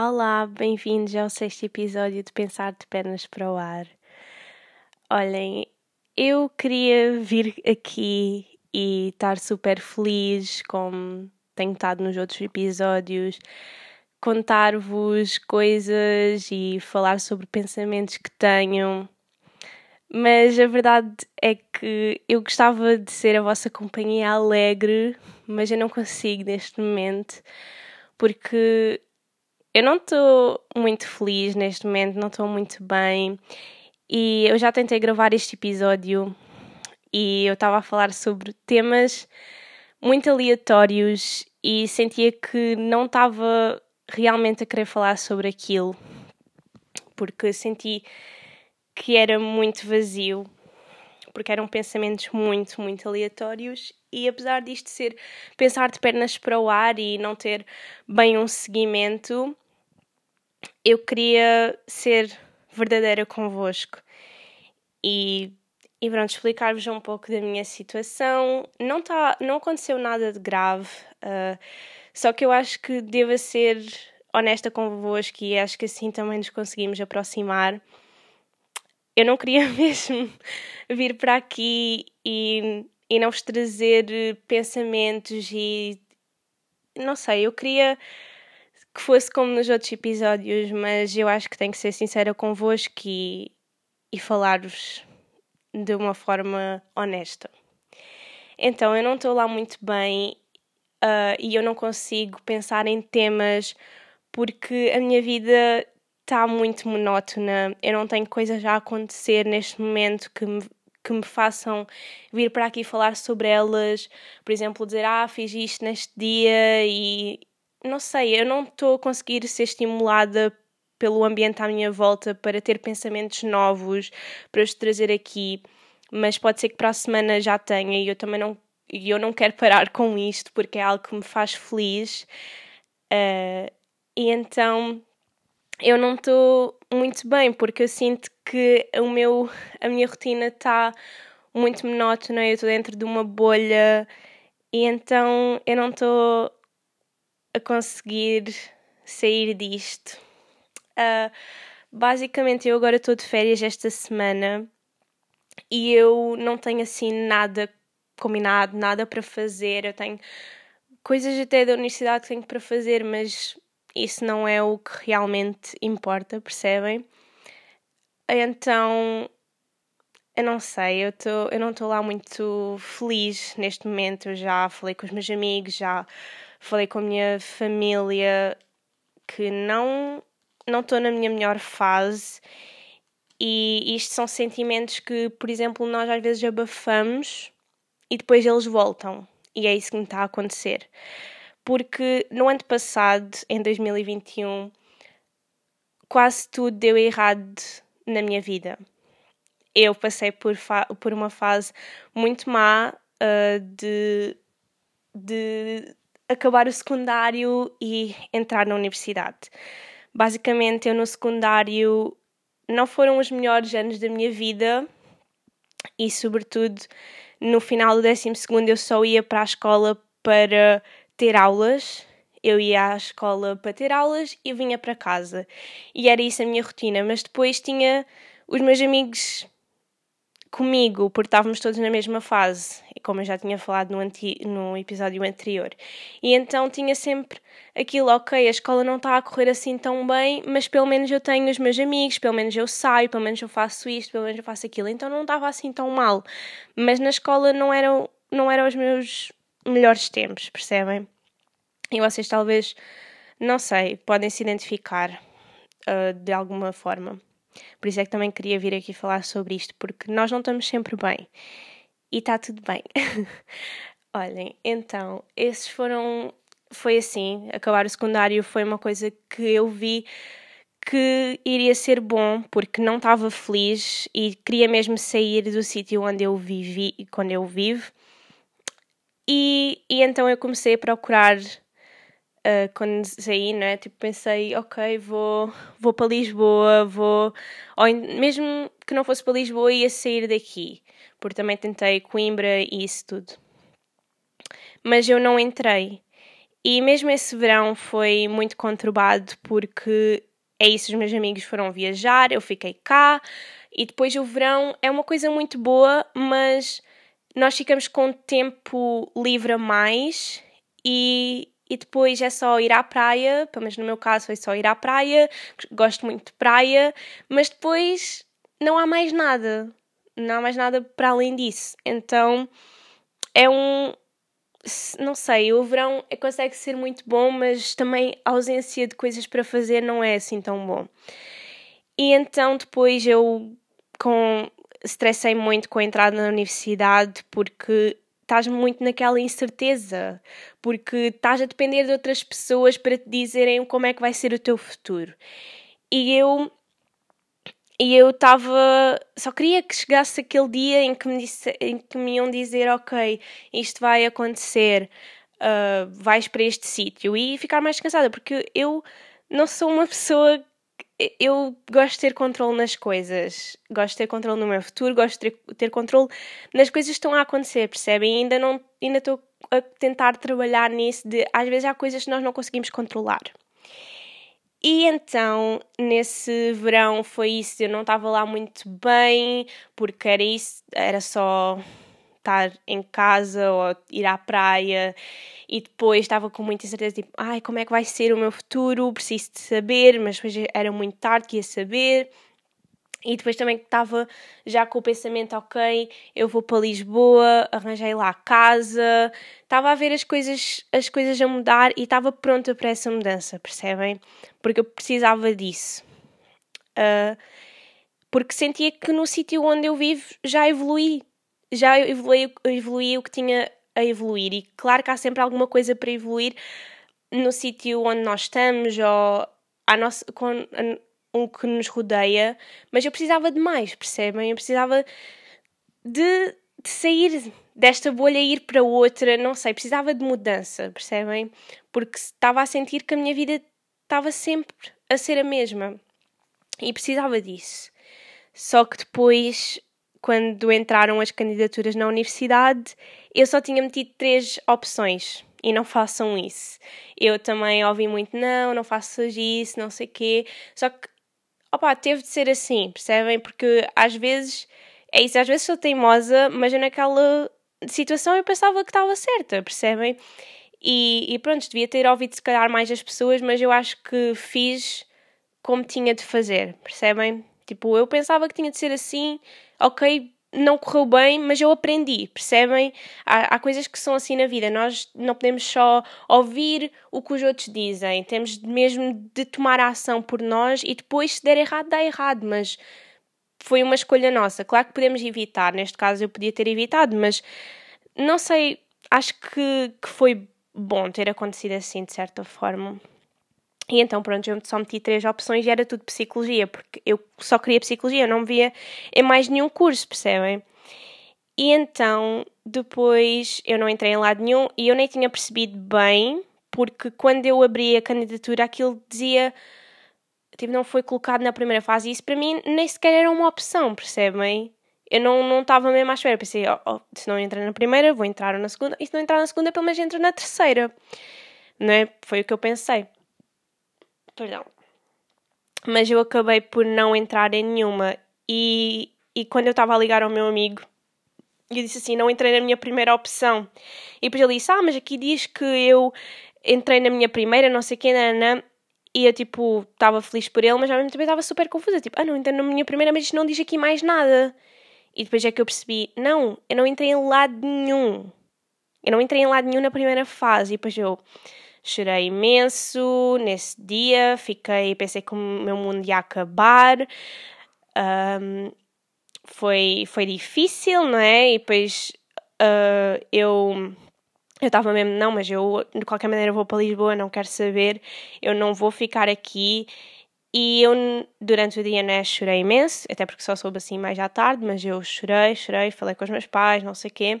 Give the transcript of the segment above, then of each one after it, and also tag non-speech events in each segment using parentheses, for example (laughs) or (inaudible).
Olá, bem-vindos ao sexto episódio de Pensar de Pernas para o Ar. Olhem, eu queria vir aqui e estar super feliz, como tenho estado nos outros episódios, contar-vos coisas e falar sobre pensamentos que tenho. Mas a verdade é que eu gostava de ser a vossa companhia alegre, mas eu não consigo neste momento, porque eu não estou muito feliz neste momento, não estou muito bem. E eu já tentei gravar este episódio e eu estava a falar sobre temas muito aleatórios e sentia que não estava realmente a querer falar sobre aquilo, porque senti que era muito vazio, porque eram pensamentos muito, muito aleatórios. E apesar disto ser pensar de pernas para o ar e não ter bem um seguimento, eu queria ser verdadeira convosco e, e pronto, explicar-vos um pouco da minha situação. Não, tá, não aconteceu nada de grave, uh, só que eu acho que devo ser honesta convosco e acho que assim também nos conseguimos aproximar eu não queria (laughs) mesmo vir para aqui e, e não vos trazer pensamentos e não sei, eu queria que fosse como nos outros episódios, mas eu acho que tenho que ser sincera convosco e, e falar-vos de uma forma honesta. Então, eu não estou lá muito bem uh, e eu não consigo pensar em temas porque a minha vida está muito monótona. Eu não tenho coisas a acontecer neste momento que me, que me façam vir para aqui falar sobre elas. Por exemplo, dizer, ah, fiz isto neste dia e não sei, eu não estou a conseguir ser estimulada pelo ambiente à minha volta para ter pensamentos novos para os trazer aqui, mas pode ser que para a semana já tenha e eu também não e eu não quero parar (laughs) com isto porque é algo que me faz feliz. Uh, e então eu não estou muito bem, porque eu sinto que o meu, a minha rotina está muito monótona, eu estou dentro de uma bolha e então eu não estou a conseguir sair disto. Uh, basicamente, eu agora estou de férias esta semana e eu não tenho assim nada combinado, nada para fazer. Eu tenho coisas até da universidade que tenho para fazer, mas isso não é o que realmente importa, percebem? Então, eu não sei, eu, tô, eu não estou lá muito feliz neste momento. Eu já falei com os meus amigos, já falei com a minha família que não não estou na minha melhor fase e isto são sentimentos que, por exemplo, nós às vezes abafamos e depois eles voltam e é isso que me está a acontecer porque no ano passado, em 2021, quase tudo deu errado na minha vida. Eu passei por, por uma fase muito má uh, de, de acabar o secundário e entrar na universidade. Basicamente, eu no secundário não foram os melhores anos da minha vida e, sobretudo, no final do 12 eu só ia para a escola para ter aulas, eu ia à escola para ter aulas e vinha para casa. E era isso a minha rotina, mas depois tinha os meus amigos comigo, porque estávamos todos na mesma fase, como eu já tinha falado no, anti no episódio anterior. E então tinha sempre aquilo, ok, a escola não está a correr assim tão bem, mas pelo menos eu tenho os meus amigos, pelo menos eu saio, pelo menos eu faço isto, pelo menos eu faço aquilo. Então não estava assim tão mal. Mas na escola não eram, não eram os meus melhores tempos, percebem? E vocês talvez, não sei, podem se identificar uh, de alguma forma. Por isso é que também queria vir aqui falar sobre isto, porque nós não estamos sempre bem. E está tudo bem. (laughs) Olhem, então, esses foram. Foi assim, acabar o secundário foi uma coisa que eu vi que iria ser bom porque não estava feliz e queria mesmo sair do sítio onde eu vivi e quando eu vivo e, e então eu comecei a procurar uh, quando saí, né? Tipo, pensei, ok, vou, vou para Lisboa, vou. Ou mesmo que não fosse para Lisboa, ia sair daqui, porque também tentei Coimbra e isso tudo. Mas eu não entrei. E mesmo esse verão foi muito conturbado porque é isso, os meus amigos foram viajar, eu fiquei cá e depois o verão é uma coisa muito boa, mas nós ficamos com tempo livre a mais e, e depois é só ir à praia, pelo menos no meu caso foi só ir à praia, gosto muito de praia, mas depois não há mais nada, não há mais nada para além disso. Então é um, não sei, o verão consegue ser muito bom, mas também a ausência de coisas para fazer não é assim tão bom. E então depois eu com estressei muito com a entrada na universidade porque estás muito naquela incerteza, porque estás a depender de outras pessoas para te dizerem como é que vai ser o teu futuro. E eu e eu estava. Só queria que chegasse aquele dia em que me, disse, em que me iam dizer: Ok, isto vai acontecer, uh, vais para este sítio e ficar mais descansada, porque eu não sou uma pessoa. Eu gosto de ter controle nas coisas, gosto de ter controle no meu futuro, gosto de ter, ter controle nas coisas que estão a acontecer, percebem? Ainda não ainda estou a tentar trabalhar nisso de às vezes há coisas que nós não conseguimos controlar. E então, nesse verão foi isso, eu não estava lá muito bem, porque era isso, era só estar em casa ou ir à praia e depois estava com muita incerteza, tipo, ai, como é que vai ser o meu futuro? Preciso de saber, mas depois era muito tarde que ia saber. E depois também estava já com o pensamento, ok, eu vou para Lisboa, arranjei lá a casa, estava a ver as coisas, as coisas a mudar e estava pronta para essa mudança, percebem? Porque eu precisava disso. Uh, porque sentia que no sítio onde eu vivo já evolui, já evolui, evolui o que tinha a evoluir. E claro que há sempre alguma coisa para evoluir no sítio onde nós estamos ou a nossa, com, o que nos rodeia, mas eu precisava de mais, percebem? Eu precisava de, de sair desta bolha e ir para outra, não sei, precisava de mudança, percebem? Porque estava a sentir que a minha vida estava sempre a ser a mesma e precisava disso. Só que depois, quando entraram as candidaturas na universidade, eu só tinha metido três opções e não façam isso. Eu também ouvi muito, não, não faças isso, não sei quê. Só que opá, teve de ser assim, percebem? Porque às vezes, é isso, às vezes sou teimosa, mas eu naquela situação eu pensava que estava certa, percebem? E, e pronto, devia ter ouvido se calhar mais as pessoas, mas eu acho que fiz como tinha de fazer, percebem? Tipo, eu pensava que tinha de ser assim, ok, não correu bem, mas eu aprendi, percebem? Há, há, coisas que são assim na vida, nós não podemos só ouvir o que os outros dizem, temos mesmo de tomar a ação por nós e depois, se der errado, dá errado, mas foi uma escolha nossa. Claro que podemos evitar, neste caso eu podia ter evitado, mas não sei, acho que, que foi bom ter acontecido assim, de certa forma. E então, pronto, eu só meti três opções e era tudo psicologia, porque eu só queria psicologia, eu não via em mais nenhum curso, percebem? E então, depois eu não entrei em lado nenhum e eu nem tinha percebido bem, porque quando eu abri a candidatura aquilo dizia. Tipo, não foi colocado na primeira fase e isso para mim nem sequer era uma opção, percebem? Eu não estava mesmo à espera. Pensei, oh, oh, se não entrar na primeira, vou entrar na segunda. E se não entrar na segunda, pelo menos entro na terceira. Não é? Foi o que eu pensei. Perdão. Mas eu acabei por não entrar em nenhuma. E, e quando eu estava a ligar ao meu amigo, eu disse assim: não entrei na minha primeira opção. E depois ele disse: ah, mas aqui diz que eu entrei na minha primeira, não sei quem, Ana. E eu, tipo, estava feliz por ele, mas ao mesmo tempo estava super confusa. Tipo, ah, não entrei na minha primeira, mas isto não diz aqui mais nada. E depois é que eu percebi: não, eu não entrei em lado nenhum. Eu não entrei em lado nenhum na primeira fase. E depois eu Chorei imenso nesse dia, fiquei, pensei que o meu mundo ia acabar. Um, foi, foi difícil, não é? E depois uh, eu eu estava mesmo, não, mas eu de qualquer maneira vou para Lisboa, não quero saber, eu não vou ficar aqui. E eu durante o dia né, chorei imenso, até porque só soube assim mais à tarde, mas eu chorei, chorei, falei com os meus pais, não sei o quê.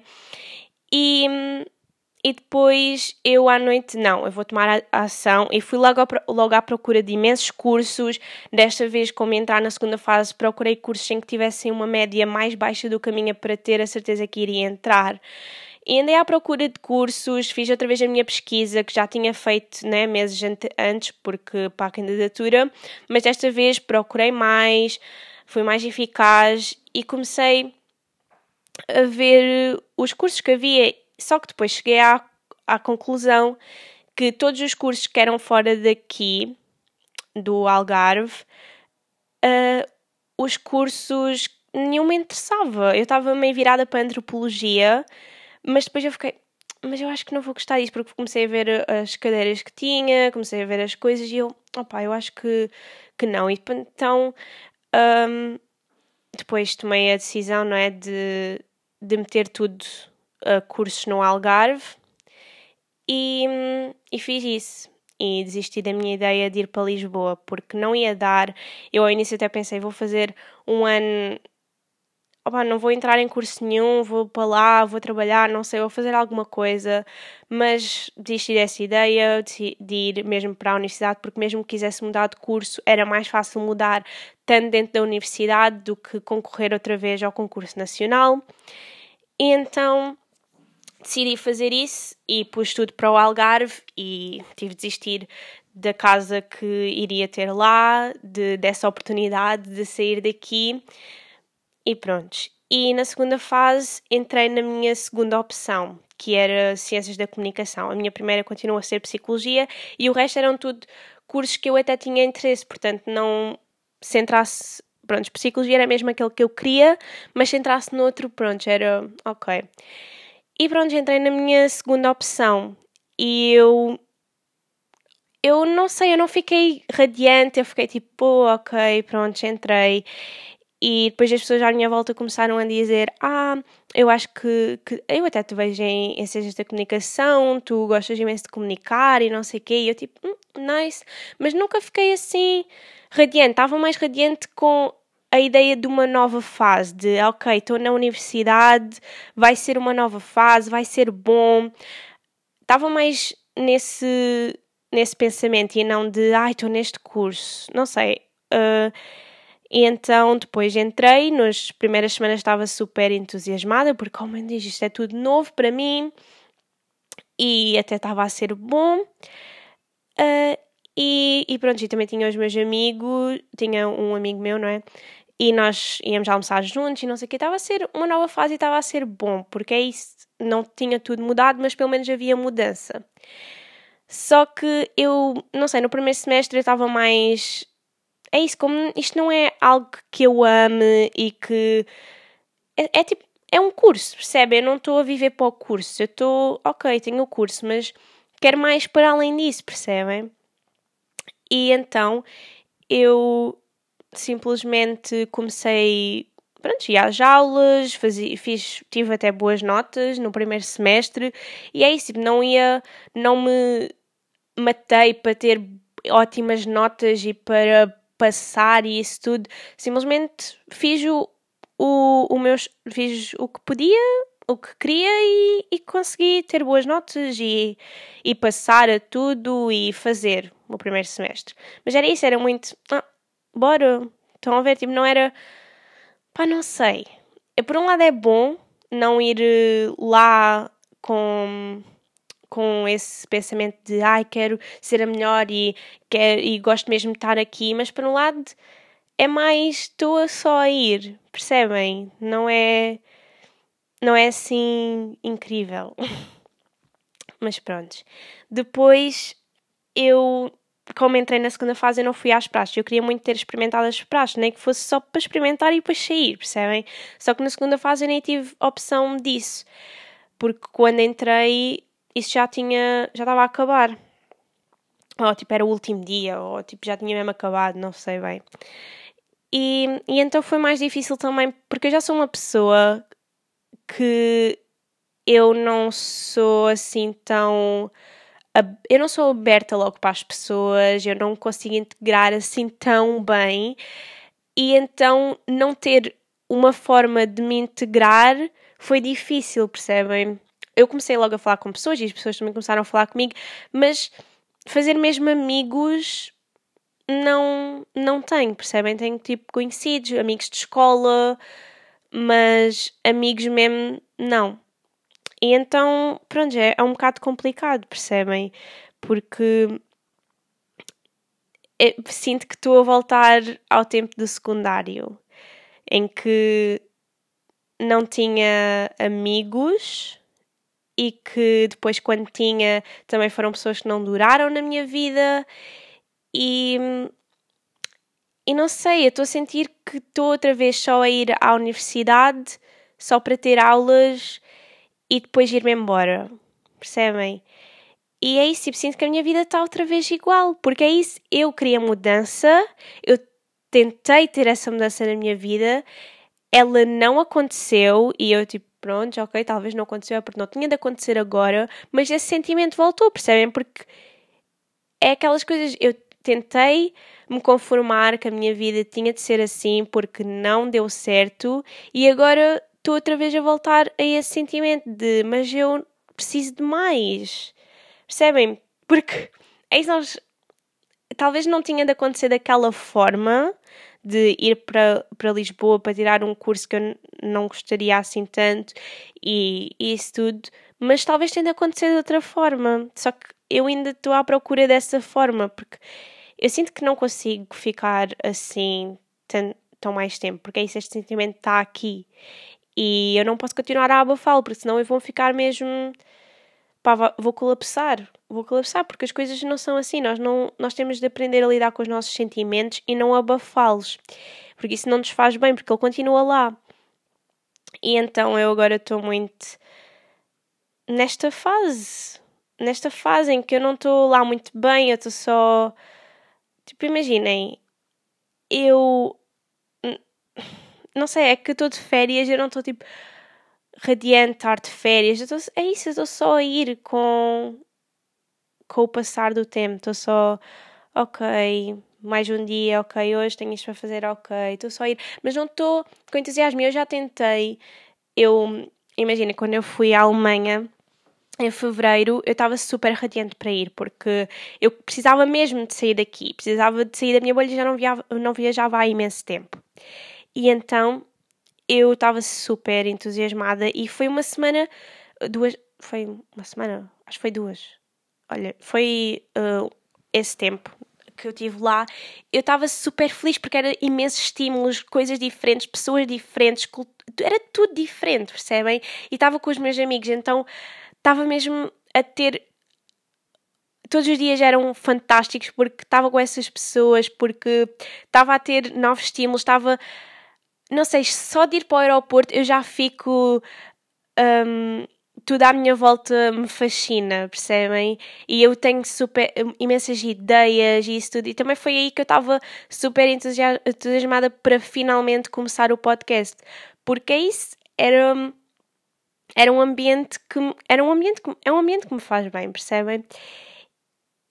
E e depois eu à noite, não, eu vou tomar a ação e fui logo, logo à procura de imensos cursos. Desta vez, como entrar na segunda fase, procurei cursos em que tivessem uma média mais baixa do minha para ter a certeza que iria entrar. E andei à procura de cursos, fiz outra vez a minha pesquisa, que já tinha feito né, meses antes, porque para a candidatura, mas desta vez procurei mais, fui mais eficaz e comecei a ver os cursos que havia. Só que depois cheguei à, à conclusão que todos os cursos que eram fora daqui, do Algarve, uh, os cursos nenhum me interessava. Eu estava meio virada para a antropologia mas depois eu fiquei, mas eu acho que não vou gostar disso, porque comecei a ver as cadeiras que tinha, comecei a ver as coisas e eu, opá, eu acho que, que não. E então, um, depois tomei a decisão, não é, de, de meter tudo a cursos no Algarve e, e fiz isso. E desisti da minha ideia de ir para Lisboa, porque não ia dar. Eu ao início até pensei, vou fazer um ano opa, não vou entrar em curso nenhum, vou para lá, vou trabalhar, não sei, vou fazer alguma coisa, mas desisti dessa ideia de ir mesmo para a universidade, porque mesmo que quisesse mudar de curso, era mais fácil mudar tanto dentro da universidade do que concorrer outra vez ao concurso nacional. E então decidi fazer isso e pus tudo para o Algarve e tive de desistir da casa que iria ter lá, de, dessa oportunidade de sair daqui e pronto. E na segunda fase entrei na minha segunda opção, que era Ciências da Comunicação. A minha primeira continuou a ser Psicologia e o resto eram tudo cursos que eu até tinha interesse, portanto não se entrasse, pronto, Psicologia era mesmo aquele que eu queria, mas se entrasse no outro, pronto, era ok. E pronto, entrei na minha segunda opção e eu eu não sei, eu não fiquei radiante, eu fiquei tipo, ok, pronto, entrei. E depois as pessoas à minha volta começaram a dizer: Ah, eu acho que, que eu até te vejo em, em ciências da comunicação, tu gostas imenso de comunicar e não sei o quê. E eu, tipo, hum, nice. Mas nunca fiquei assim radiante. Estava mais radiante com a ideia de uma nova fase, de ok, estou na universidade, vai ser uma nova fase, vai ser bom. Estava mais nesse, nesse pensamento e não de ai, estou neste curso. Não sei. Uh, e então depois entrei, nas primeiras semanas estava super entusiasmada, porque, oh meu Deus, isto é tudo novo para mim e até estava a ser bom. Uh, e, e pronto, e também tinha os meus amigos, tinha um amigo meu, não é? E nós íamos almoçar juntos e não sei o que, estava a ser uma nova fase e estava a ser bom, porque é isso, não tinha tudo mudado, mas pelo menos havia mudança. Só que eu, não sei, no primeiro semestre eu estava mais é isso, como isto não é algo que eu ame e que. É, é tipo. É um curso, percebe? Eu não estou a viver para o curso. Eu estou. Ok, tenho o curso, mas quero mais para além disso, percebem? E então eu simplesmente comecei. Pronto, ia às aulas, fazia, fiz, tive até boas notas no primeiro semestre e é isso, tipo, não ia, não me matei para ter ótimas notas e para passar e isso tudo. Simplesmente fiz o, o, o meus, fiz o que podia, o que queria e, e consegui ter boas notas e, e passar a tudo e fazer o primeiro semestre. Mas era isso, era muito. Ah, bora. Estão a ver? Tipo, não era. Pá, não sei. Por um lado é bom não ir eh, lá com com esse pensamento de ai, quero ser a melhor e, quero, e gosto mesmo de estar aqui, mas por um lado é mais estou só a ir, percebem? Não é não é assim incrível. (laughs) mas pronto. Depois eu como entrei na segunda fase, eu não fui às praxes. Eu queria muito ter experimentado as praxes, nem que fosse só para experimentar e depois sair, percebem? Só que na segunda fase eu nem tive opção disso. Porque quando entrei, isso já tinha, já estava a acabar. Ou tipo, era o último dia, ou tipo, já tinha mesmo acabado, não sei bem. E, e então foi mais difícil também, porque eu já sou uma pessoa que eu não sou assim tão. Eu não sou aberta logo para as pessoas, eu não consigo integrar assim tão bem, e então não ter uma forma de me integrar foi difícil, percebem? eu comecei logo a falar com pessoas e as pessoas também começaram a falar comigo, mas fazer mesmo amigos não, não tenho, percebem? Tenho tipo conhecidos, amigos de escola, mas amigos mesmo não. E então, pronto, é, é um bocado complicado, percebem? Porque é, sinto que estou a voltar ao tempo do secundário, em que não tinha amigos e que depois, quando tinha, também foram pessoas que não duraram na minha vida. E, e não sei, eu estou a sentir que estou outra vez só a ir à universidade só para ter aulas e depois ir-me embora. Percebem? E é isso, tipo, sinto que a minha vida está outra vez igual, porque é isso, eu queria mudança, eu tentei ter essa mudança na minha vida, ela não aconteceu e eu, tipo, pronto, ok, talvez não aconteceu, é porque não tinha de acontecer agora, mas esse sentimento voltou, percebem? Porque é aquelas coisas, eu tentei me conformar que a minha vida tinha de ser assim porque não deu certo e agora estou outra vez a voltar a esse sentimento de mas eu preciso de mais. Percebem? Porque é isso nós talvez não tinha de acontecer daquela forma de ir para, para Lisboa para tirar um curso que eu não gostaria assim tanto e, e isso tudo, mas talvez tenha de acontecer de outra forma. Só que eu ainda estou à procura dessa forma, porque eu sinto que não consigo ficar assim tão, tão mais tempo, porque é isso, este sentimento está aqui e eu não posso continuar a abafá-lo, porque senão eu vou ficar mesmo pá, vou colapsar, vou colapsar, porque as coisas não são assim. Nós, não, nós temos de aprender a lidar com os nossos sentimentos e não abafá-los, porque isso não nos faz bem, porque ele continua lá. E então eu agora estou muito nesta fase, nesta fase em que eu não estou lá muito bem, eu estou só. Tipo, imaginem, eu. Não sei, é que estou de férias, eu não estou tipo radiante estar de férias. Tô, é isso, eu estou só a ir com, com o passar do tempo. Estou só, ok, mais um dia, ok, hoje tenho isto para fazer, ok, estou só a ir. Mas não estou com entusiasmo. Eu já tentei. Eu, imagina, quando eu fui à Alemanha em fevereiro eu estava super radiante para ir porque eu precisava mesmo de sair daqui, precisava de sair da minha bolha, já não viajava, não viajava há imenso tempo. E então eu estava super entusiasmada e foi uma semana, duas, foi uma semana, acho que foi duas. Olha, foi uh, esse tempo que eu tive lá, eu estava super feliz porque era imensos estímulos, coisas diferentes, pessoas diferentes, era tudo diferente, percebem? E estava com os meus amigos, então estava mesmo a ter. Todos os dias eram fantásticos porque estava com essas pessoas, porque estava a ter novos estímulos, estava não sei, só de ir para o aeroporto eu já fico. Um, tudo à minha volta me fascina, percebem? E eu tenho super, imensas ideias e isso tudo. E também foi aí que eu estava super entusiasmada para finalmente começar o podcast. Porque é isso, era, era um ambiente que era um ambiente que, é um ambiente que me faz bem, percebem?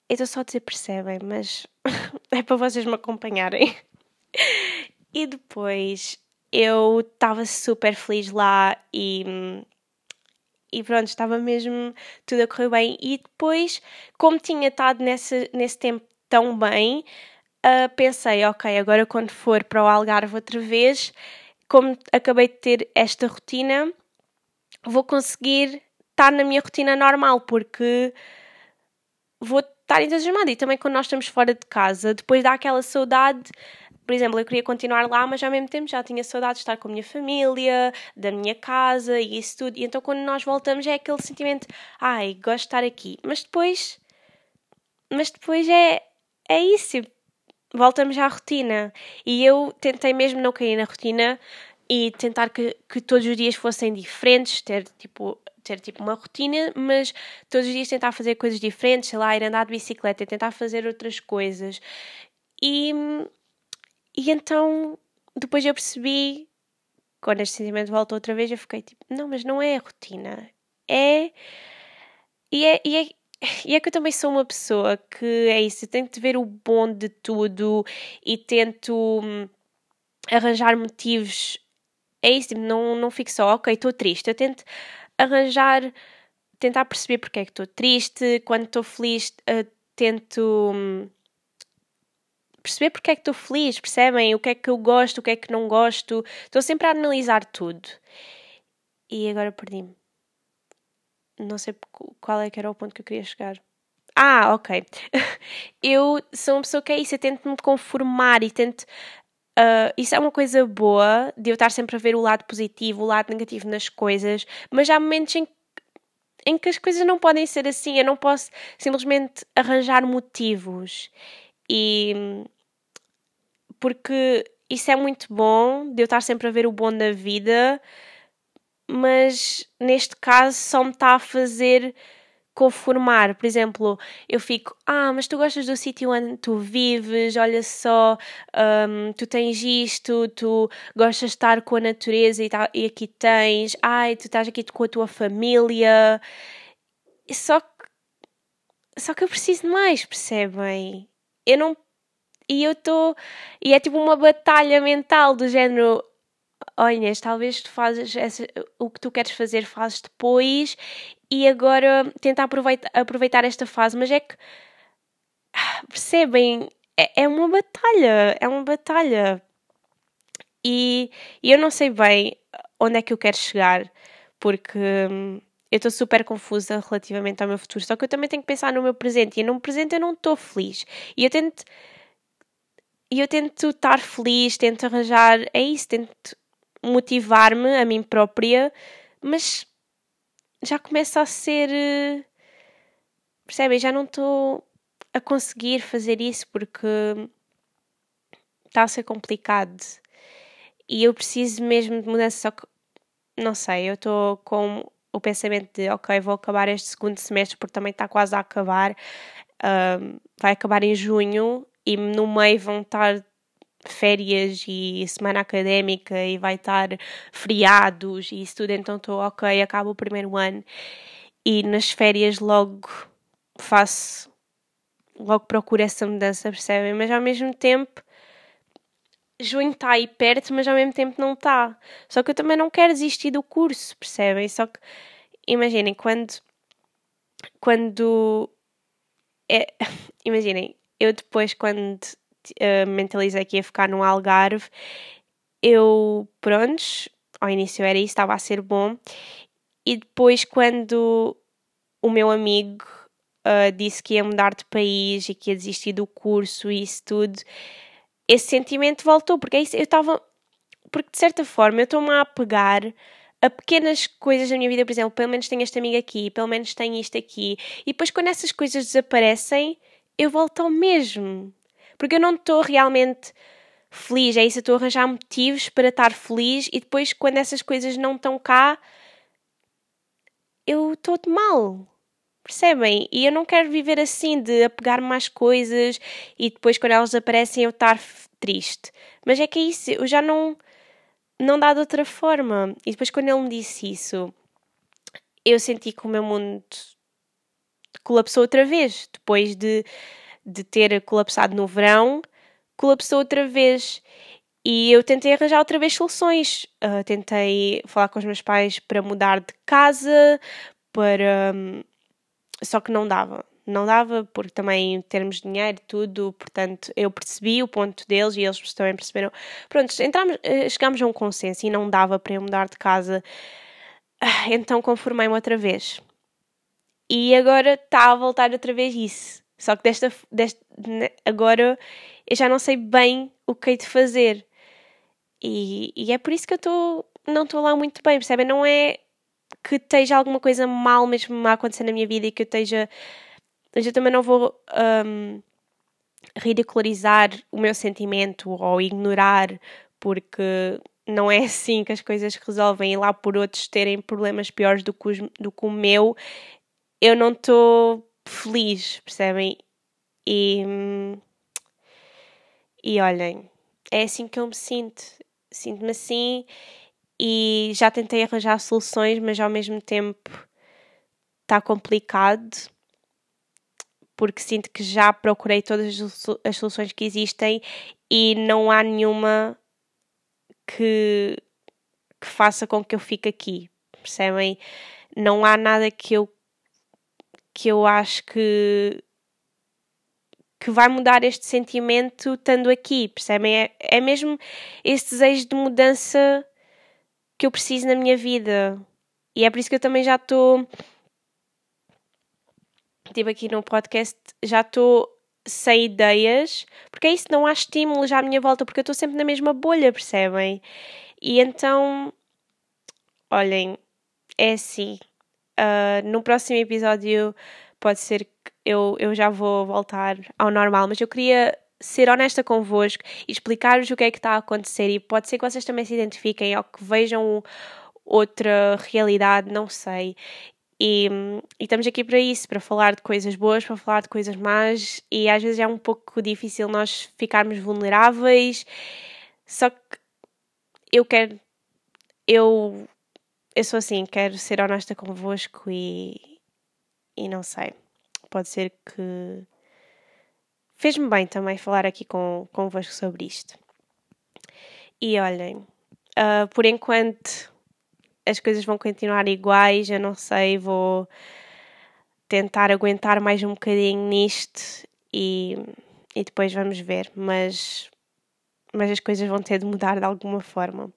Eu estou só a dizer percebem, mas (laughs) é para vocês me acompanharem. (laughs) E depois eu estava super feliz lá e, e pronto, estava mesmo tudo a correr bem. E depois, como tinha estado nesse, nesse tempo tão bem, uh, pensei, ok, agora quando for para o Algarve outra vez, como acabei de ter esta rotina, vou conseguir estar na minha rotina normal, porque vou estar entusiasmada. E também quando nós estamos fora de casa, depois dá aquela saudade por exemplo, eu queria continuar lá, mas ao mesmo tempo já tinha saudade de estar com a minha família, da minha casa e isso tudo. E então quando nós voltamos é aquele sentimento, ai, gosto de estar aqui. Mas depois, mas depois é, é isso, voltamos à rotina. E eu tentei mesmo não cair na rotina e tentar que, que todos os dias fossem diferentes, ter tipo ter tipo uma rotina, mas todos os dias tentar fazer coisas diferentes, sei lá, ir andar de bicicleta, tentar fazer outras coisas. E, e então, depois eu percebi, quando este sentimento voltou outra vez, eu fiquei tipo, não, mas não é a rotina. É. E é, e é, e é que eu também sou uma pessoa que é isso, eu tento ver o bom de tudo e tento hum, arranjar motivos. É isso, tipo, não, não fico só, ok, estou triste. Eu tento arranjar, tentar perceber porque é que estou triste, quando estou feliz, uh, tento. Perceber porque é que estou feliz, percebem? O que é que eu gosto, o que é que não gosto. Estou sempre a analisar tudo. E agora perdi-me. não sei qual é que era o ponto que eu queria chegar. Ah, ok. (laughs) eu sou uma pessoa que é isso, eu tento me conformar e tento. Uh, isso é uma coisa boa de eu estar sempre a ver o lado positivo, o lado negativo nas coisas, mas há momentos em, em que as coisas não podem ser assim. Eu não posso simplesmente arranjar motivos. E. Porque isso é muito bom, de eu estar sempre a ver o bom da vida, mas neste caso só me está a fazer conformar. Por exemplo, eu fico, ah, mas tu gostas do sítio onde tu vives, olha só, um, tu tens isto, tu gostas de estar com a natureza e, e aqui tens, ai, tu estás aqui com a tua família. Só que, só que eu preciso de mais, percebem? Eu não. E eu estou. E é tipo uma batalha mental do género olha, talvez tu fazes essa, o que tu queres fazer fazes depois e agora tenta aproveitar, aproveitar esta fase, mas é que percebem, é, é uma batalha, é uma batalha. E, e, eu não sei bem onde é que eu quero chegar, porque hum, eu estou super confusa relativamente ao meu futuro. Só que eu também tenho que pensar no meu presente, e no presente eu não estou feliz. E eu tento. E eu tento estar feliz, tento arranjar. É isso, tento motivar-me a mim própria, mas já começa a ser. Eh, percebem? Já não estou a conseguir fazer isso porque está a ser complicado. E eu preciso mesmo de mudança, só que não sei, eu estou com o pensamento de ok, vou acabar este segundo semestre porque também está quase a acabar. Uh, vai acabar em junho e no meio vão estar férias e semana académica e vai estar feriados e isso tudo, então estou ok, acabo o primeiro ano e nas férias logo faço, logo procuro essa mudança, percebem? Mas ao mesmo tempo, junho está aí perto, mas ao mesmo tempo não está. Só que eu também não quero desistir do curso, percebem? Só que imaginem, quando. Quando. É, (laughs) imaginem, eu depois, quando uh, mentalizei que ia ficar no Algarve. Eu, prontos, ao início era isso, estava a ser bom. E depois, quando o meu amigo uh, disse que ia mudar de país e que ia desistir do curso e isso tudo, esse sentimento voltou, porque é isso, eu estava. Porque de certa forma eu estou-me a apegar a pequenas coisas da minha vida, por exemplo, pelo menos tenho este amigo aqui, pelo menos tenho isto aqui, e depois quando essas coisas desaparecem, eu volto ao mesmo. Porque eu não estou realmente feliz, é isso, eu estou a arranjar motivos para estar feliz e depois, quando essas coisas não estão cá, eu estou de mal. Percebem? E eu não quero viver assim, de apegar mais coisas e depois, quando elas aparecem, eu estar triste. Mas é que é isso, eu já não. Não dá de outra forma. E depois, quando ele me disse isso, eu senti que o meu mundo colapsou outra vez. Depois de de ter colapsado no verão, colapsou outra vez. E eu tentei arranjar outra vez soluções. Uh, tentei falar com os meus pais para mudar de casa, para. Um, só que não dava. Não dava, porque também termos dinheiro, tudo, portanto, eu percebi o ponto deles e eles também perceberam. Pronto, entramos, eh, chegámos a um consenso e não dava para eu mudar de casa, ah, então conformei-me outra vez. E agora está a voltar outra vez isso. Só que desta, desta agora eu já não sei bem o que hei de fazer. E, e é por isso que eu tô, não estou lá muito bem, percebem? Não é que esteja alguma coisa mal mesmo a acontecer na minha vida e que eu esteja. Eu também não vou um, ridicularizar o meu sentimento ou ignorar, porque não é assim que as coisas resolvem e lá por outros terem problemas piores do que, os, do que o meu, eu não estou feliz, percebem? E, e olhem, é assim que eu me sinto. Sinto-me assim e já tentei arranjar soluções, mas ao mesmo tempo está complicado porque sinto que já procurei todas as soluções que existem e não há nenhuma que, que faça com que eu fique aqui. Percebem? Não há nada que eu que eu acho que que vai mudar este sentimento estando aqui, percebem? É, é mesmo esse desejo de mudança que eu preciso na minha vida. E é por isso que eu também já estou tipo aqui no podcast, já estou sem ideias, porque é isso, não há estímulos à minha volta, porque eu estou sempre na mesma bolha, percebem? E então, olhem, é assim. Uh, no próximo episódio pode ser que eu, eu já vou voltar ao normal, mas eu queria ser honesta convosco e explicar-vos o que é que está a acontecer e pode ser que vocês também se identifiquem ou que vejam outra realidade, não sei. E, e, estamos aqui para isso, para falar de coisas boas, para falar de coisas más, e às vezes é um pouco difícil nós ficarmos vulneráveis. Só que eu quero. Eu, eu sou assim, quero ser honesta convosco e. E não sei. Pode ser que. Fez-me bem também falar aqui com, convosco sobre isto. E olhem, uh, por enquanto as coisas vão continuar iguais, eu não sei, vou tentar aguentar mais um bocadinho nisto e, e depois vamos ver, mas, mas as coisas vão ter de mudar de alguma forma.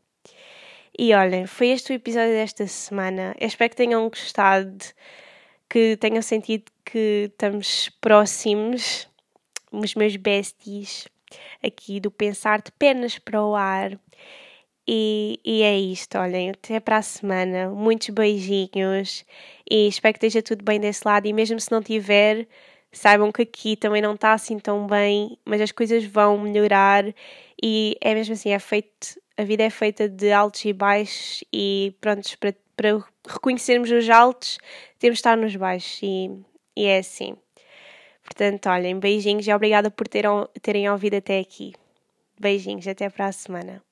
E olhem, foi este o episódio desta semana. Eu espero que tenham gostado, que tenham sentido que estamos próximos, os meus besties, aqui do pensar de pernas para o ar. E, e é isto, olhem, até para a semana. Muitos beijinhos e espero que esteja tudo bem desse lado. E mesmo se não tiver, saibam que aqui também não está assim tão bem, mas as coisas vão melhorar e é mesmo assim, é feito, a vida é feita de altos e baixos e prontos, para, para reconhecermos os altos, temos de estar nos baixos e, e é assim. Portanto, olhem, beijinhos e obrigada por terem, terem ouvido até aqui. Beijinhos, até para a semana.